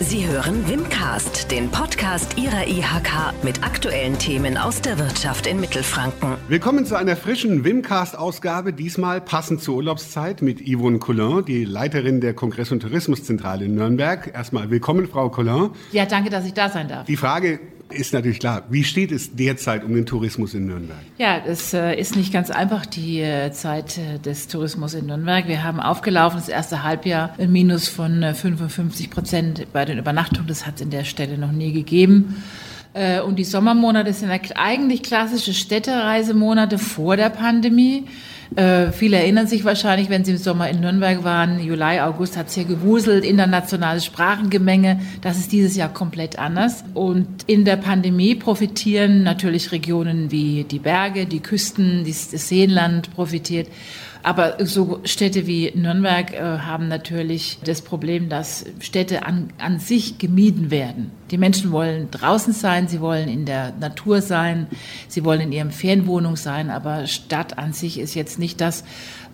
Sie hören Wimcast, den Podcast Ihrer IHK mit aktuellen Themen aus der Wirtschaft in Mittelfranken. Willkommen zu einer frischen Wimcast-Ausgabe, diesmal passend zur Urlaubszeit mit Yvonne Collin, die Leiterin der Kongress- und Tourismuszentrale in Nürnberg. Erstmal willkommen, Frau Collin. Ja, danke, dass ich da sein darf. Die Frage ist natürlich klar. Wie steht es derzeit um den Tourismus in Nürnberg? Ja, es äh, ist nicht ganz einfach, die äh, Zeit äh, des Tourismus in Nürnberg. Wir haben aufgelaufen, das erste Halbjahr, ein Minus von 55 Prozent bei den Übernachtungen. Das hat es in der Stelle noch nie gegeben. Und die Sommermonate sind eigentlich klassische Städtereisemonate vor der Pandemie. Äh, viele erinnern sich wahrscheinlich, wenn sie im Sommer in Nürnberg waren, Juli, August hat es hier gewuselt, internationales Sprachengemenge. Das ist dieses Jahr komplett anders. Und in der Pandemie profitieren natürlich Regionen wie die Berge, die Küsten, das Seenland profitiert. Aber so Städte wie Nürnberg äh, haben natürlich das Problem, dass Städte an, an sich gemieden werden. Die Menschen wollen draußen sein, sie wollen in der Natur sein, sie wollen in ihrem Ferienwohnung sein, aber Stadt an sich ist jetzt nicht das,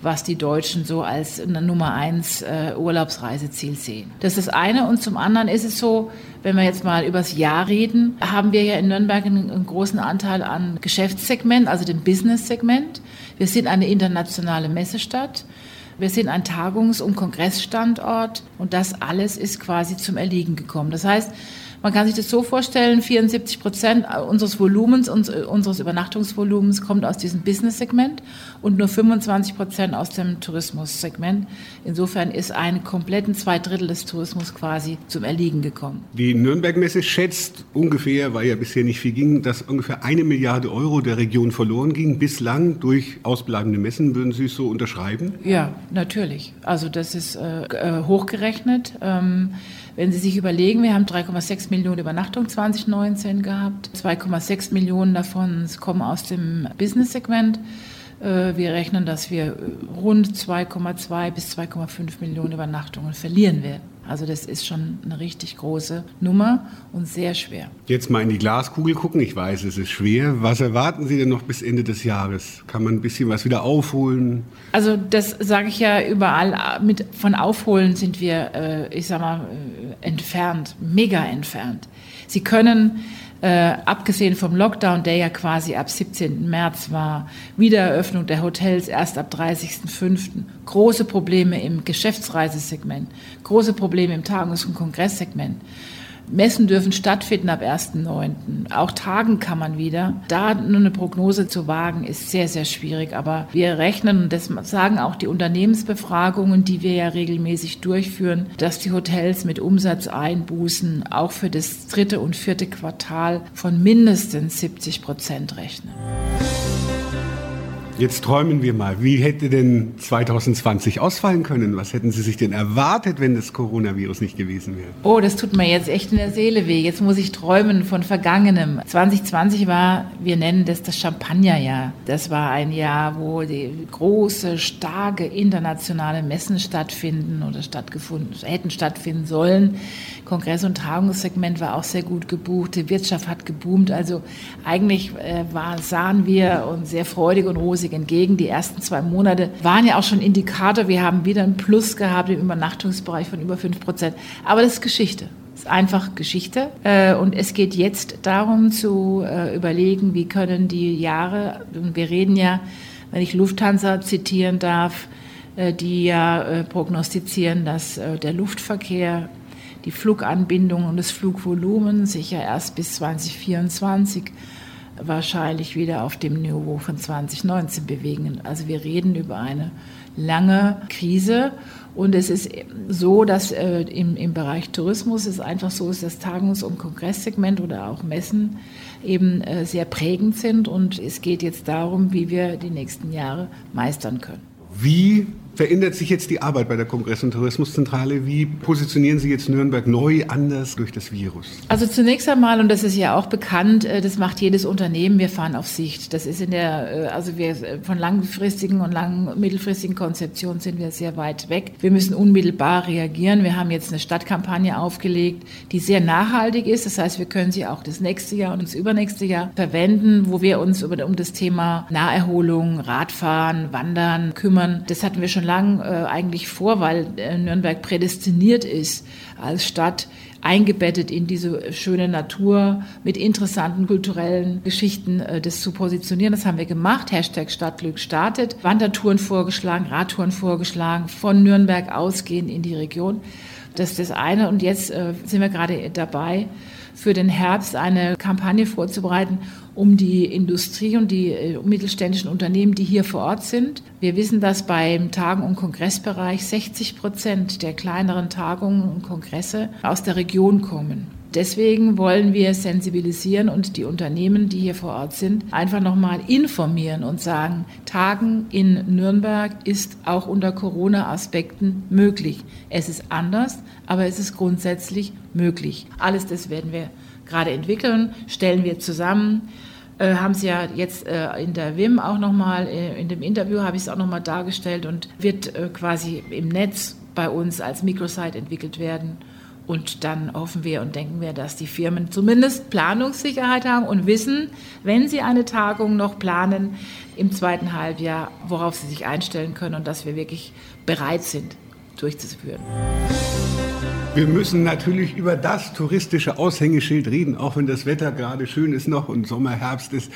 was die Deutschen so als Nummer eins äh, Urlaubsreiseziel sehen. Das ist das eine. Und zum anderen ist es so, wenn wir jetzt mal übers Jahr reden, haben wir ja in Nürnberg einen, einen großen Anteil an Geschäftssegment, also dem Business-Segment. Wir sind eine internationale Messestadt. Wir sind ein Tagungs- und Kongressstandort und das alles ist quasi zum Erliegen gekommen. Das heißt, man kann sich das so vorstellen, 74 Prozent unseres Volumens, unseres Übernachtungsvolumens kommt aus diesem Business-Segment und nur 25 Prozent aus dem Tourismus-Segment. Insofern ist ein kompletten zwei Drittel des Tourismus quasi zum Erliegen gekommen. Die Nürnberg-Messe schätzt ungefähr, weil ja bisher nicht viel ging, dass ungefähr eine Milliarde Euro der Region verloren ging. Bislang durch ausbleibende Messen. Würden Sie es so unterschreiben? Ja, natürlich. Also das ist äh, äh hochgerechnet. Ähm, wenn Sie sich überlegen, wir haben 3,6 Millionen Übernachtungen 2019 gehabt. 2,6 Millionen davon kommen aus dem Business-Segment. Äh, wir rechnen, dass wir rund 2,2 bis 2,5 Millionen Übernachtungen verlieren werden. Also das ist schon eine richtig große Nummer und sehr schwer. Jetzt mal in die Glaskugel gucken. Ich weiß, es ist schwer. Was erwarten Sie denn noch bis Ende des Jahres? Kann man ein bisschen was wieder aufholen? Also das sage ich ja überall. Mit, von Aufholen sind wir, äh, ich sag mal, äh, entfernt, mega entfernt. Sie können äh, abgesehen vom Lockdown, der ja quasi ab 17. März war, Wiedereröffnung der Hotels erst ab 30.05., große Probleme im Geschäftsreisesegment, große Probleme im Tagungs- und Kongresssegment. Messen dürfen stattfinden ab 1.9. Auch tagen kann man wieder. Da nur eine Prognose zu wagen, ist sehr, sehr schwierig. Aber wir rechnen, und das sagen auch die Unternehmensbefragungen, die wir ja regelmäßig durchführen, dass die Hotels mit Umsatzeinbußen auch für das dritte und vierte Quartal von mindestens 70 Prozent rechnen. Jetzt träumen wir mal. Wie hätte denn 2020 ausfallen können? Was hätten Sie sich denn erwartet, wenn das Coronavirus nicht gewesen wäre? Oh, das tut mir jetzt echt in der Seele weh. Jetzt muss ich träumen von Vergangenem. 2020 war, wir nennen das das Champagnerjahr. Das war ein Jahr, wo die große, starke internationale Messen stattfinden oder stattgefunden, hätten stattfinden sollen. Kongress- und Tagungssegment war auch sehr gut gebucht. Die Wirtschaft hat geboomt. Also eigentlich äh, war, sahen wir uns sehr freudig und rosig entgegen. Die ersten zwei Monate waren ja auch schon Indikator. Wir haben wieder ein Plus gehabt im Übernachtungsbereich von über fünf Prozent. Aber das ist Geschichte ist einfach Geschichte. Äh, und es geht jetzt darum zu äh, überlegen, wie können die Jahre, wir reden ja, wenn ich Lufthansa zitieren darf, die ja prognostizieren, dass der Luftverkehr die Fluganbindung und das Flugvolumen sich ja erst bis 2024 wahrscheinlich wieder auf dem Niveau von 2019 bewegen. Also wir reden über eine lange Krise und es ist so, dass äh, im, im Bereich Tourismus es einfach so ist, dass Tagungs- und Kongresssegment oder auch Messen eben äh, sehr prägend sind und es geht jetzt darum, wie wir die nächsten Jahre meistern können. Wie verändert sich jetzt die Arbeit bei der Kongress- und Tourismuszentrale? Wie positionieren Sie jetzt Nürnberg neu anders durch das Virus? Also zunächst einmal, und das ist ja auch bekannt, äh, das macht jedes Unternehmen, wir fahren auf Sicht. Das ist in der, äh, also wir äh, von langfristigen und lang, mittelfristigen Konzeptionen sind wir sehr weit weg. Wir müssen unmittelbar reagieren. Wir haben jetzt eine Stadtkampagne aufgelegt, die sehr nachhaltig ist. Das heißt, wir können sie auch das nächste Jahr und das übernächste Jahr verwenden, wo wir uns um das Thema Naherholung, Radfahren, Wandern kümmern. Das hatten wir schon lange äh, eigentlich vor, weil äh, Nürnberg prädestiniert ist als Stadt, eingebettet in diese schöne Natur mit interessanten kulturellen Geschichten äh, das zu positionieren. Das haben wir gemacht. Hashtag Stadtglück startet. Wandertouren vorgeschlagen, Radtouren vorgeschlagen, von Nürnberg ausgehend in die Region. Das ist das eine. Und jetzt äh, sind wir gerade dabei, für den Herbst eine Kampagne vorzubereiten, um die Industrie und die äh, mittelständischen Unternehmen, die hier vor Ort sind. Wir wissen, dass beim Tagen- und Kongressbereich 60 Prozent der kleineren Tagungen und Kongresse aus der Region kommen. Deswegen wollen wir sensibilisieren und die Unternehmen, die hier vor Ort sind, einfach nochmal informieren und sagen, Tagen in Nürnberg ist auch unter Corona-Aspekten möglich. Es ist anders, aber es ist grundsätzlich möglich. Alles das werden wir gerade entwickeln, stellen wir zusammen. Äh, haben Sie ja jetzt äh, in der WIM auch nochmal, äh, in dem Interview habe ich es auch nochmal dargestellt und wird äh, quasi im Netz bei uns als Microsite entwickelt werden. Und dann hoffen wir und denken wir, dass die Firmen zumindest Planungssicherheit haben und wissen, wenn sie eine Tagung noch planen im zweiten Halbjahr, worauf sie sich einstellen können und dass wir wirklich bereit sind, durchzuführen. Wir müssen natürlich über das touristische Aushängeschild reden, auch wenn das Wetter gerade schön ist noch und Sommer, Herbst ist,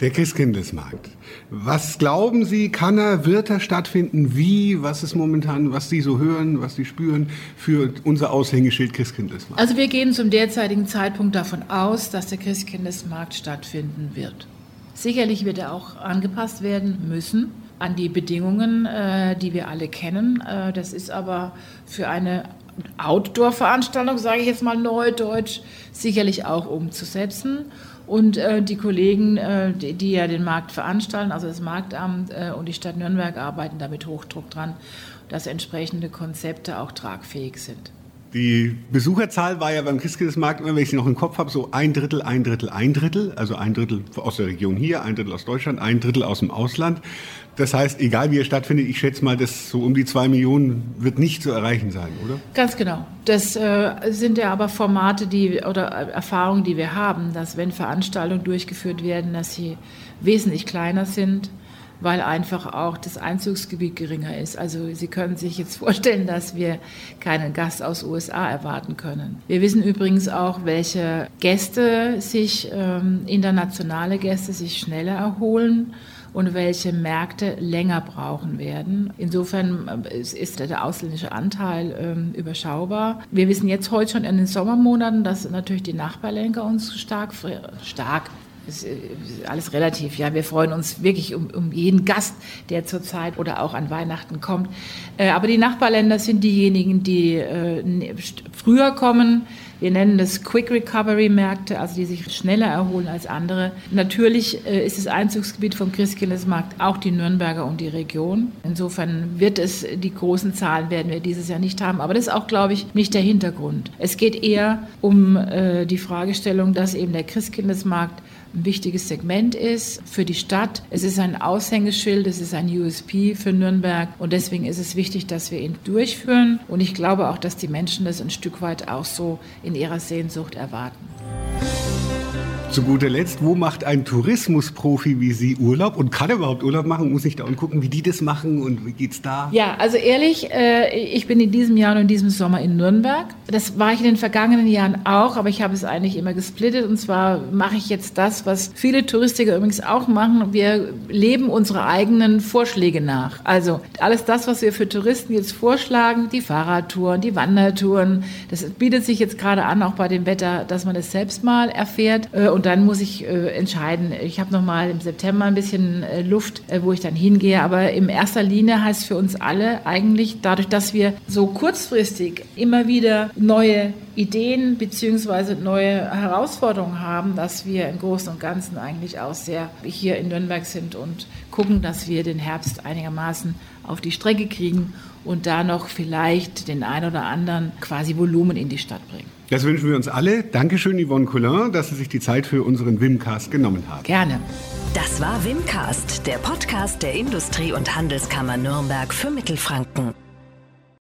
der Christkindlesmarkt. Was glauben Sie, kann er, wird er stattfinden? Wie? Was ist momentan, was Sie so hören, was Sie spüren für unser Aushängeschild Christkindlesmarkt? Also wir gehen zum derzeitigen Zeitpunkt davon aus, dass der Christkindlesmarkt stattfinden wird. Sicherlich wird er auch angepasst werden müssen an die Bedingungen, äh, die wir alle kennen. Äh, das ist aber für eine Outdoor-Veranstaltung, sage ich jetzt mal neudeutsch, sicherlich auch umzusetzen. Und äh, die Kollegen, äh, die, die, ja den Markt veranstalten, also das Marktamt äh, und die Stadt Nürnberg, arbeiten da mit Hochdruck dran, dass entsprechende Konzepte auch tragfähig sind. Die Besucherzahl war ja beim Christkindlesmarkt, wenn ich sie noch im Kopf habe, so ein Drittel, ein Drittel, ein Drittel. Also ein Drittel aus der Region hier, ein Drittel aus Deutschland, ein Drittel aus dem Ausland. Das heißt, egal wie er stattfindet, ich schätze mal, dass so um die zwei Millionen wird nicht zu erreichen sein, oder? Ganz genau. Das äh, sind ja aber Formate, die oder Erfahrungen, die wir haben, dass wenn Veranstaltungen durchgeführt werden, dass sie wesentlich kleiner sind, weil einfach auch das Einzugsgebiet geringer ist. Also Sie können sich jetzt vorstellen, dass wir keinen Gast aus USA erwarten können. Wir wissen übrigens auch, welche Gäste sich, ähm, internationale Gäste sich schneller erholen und welche Märkte länger brauchen werden. Insofern äh, ist der ausländische Anteil ähm, überschaubar. Wir wissen jetzt heute schon in den Sommermonaten, dass natürlich die Nachbarlenker uns stark, stark ist alles relativ. Ja, wir freuen uns wirklich um, um jeden Gast, der zurzeit oder auch an Weihnachten kommt. Äh, aber die Nachbarländer sind diejenigen, die äh, früher kommen. Wir nennen das Quick Recovery Märkte, also die sich schneller erholen als andere. Natürlich äh, ist das Einzugsgebiet vom Christkindlesmarkt auch die Nürnberger und die Region. Insofern wird es, die großen Zahlen werden wir dieses Jahr nicht haben. Aber das ist auch, glaube ich, nicht der Hintergrund. Es geht eher um äh, die Fragestellung, dass eben der Christkindlesmarkt ein wichtiges Segment ist für die Stadt. Es ist ein Aushängeschild, es ist ein USP für Nürnberg und deswegen ist es wichtig, dass wir ihn durchführen. Und ich glaube auch, dass die Menschen das ein Stück weit auch so in ihrer Sehnsucht erwarten. Zu guter Letzt, wo macht ein Tourismusprofi wie Sie Urlaub und kann er überhaupt Urlaub machen? Muss ich da und gucken, wie die das machen und wie geht's da? Ja, also ehrlich, äh, ich bin in diesem Jahr und in diesem Sommer in Nürnberg. Das war ich in den vergangenen Jahren auch, aber ich habe es eigentlich immer gesplittet und zwar mache ich jetzt das, was viele Touristiker übrigens auch machen. Wir leben unsere eigenen Vorschläge nach. Also alles das, was wir für Touristen jetzt vorschlagen, die Fahrradtouren, die Wandertouren, das bietet sich jetzt gerade an, auch bei dem Wetter, dass man es das selbst mal erfährt. Äh, und dann muss ich äh, entscheiden. Ich habe noch mal im September ein bisschen äh, Luft, äh, wo ich dann hingehe. Aber in erster Linie heißt für uns alle eigentlich, dadurch, dass wir so kurzfristig immer wieder neue Ideen beziehungsweise neue Herausforderungen haben, dass wir im Großen und Ganzen eigentlich auch sehr hier in Nürnberg sind und gucken, dass wir den Herbst einigermaßen auf die Strecke kriegen und da noch vielleicht den ein oder anderen quasi Volumen in die Stadt bringen. Das wünschen wir uns alle. Dankeschön, Yvonne Collin, dass Sie sich die Zeit für unseren Wimcast genommen haben. Gerne. Das war Wimcast, der Podcast der Industrie- und Handelskammer Nürnberg für Mittelfranken.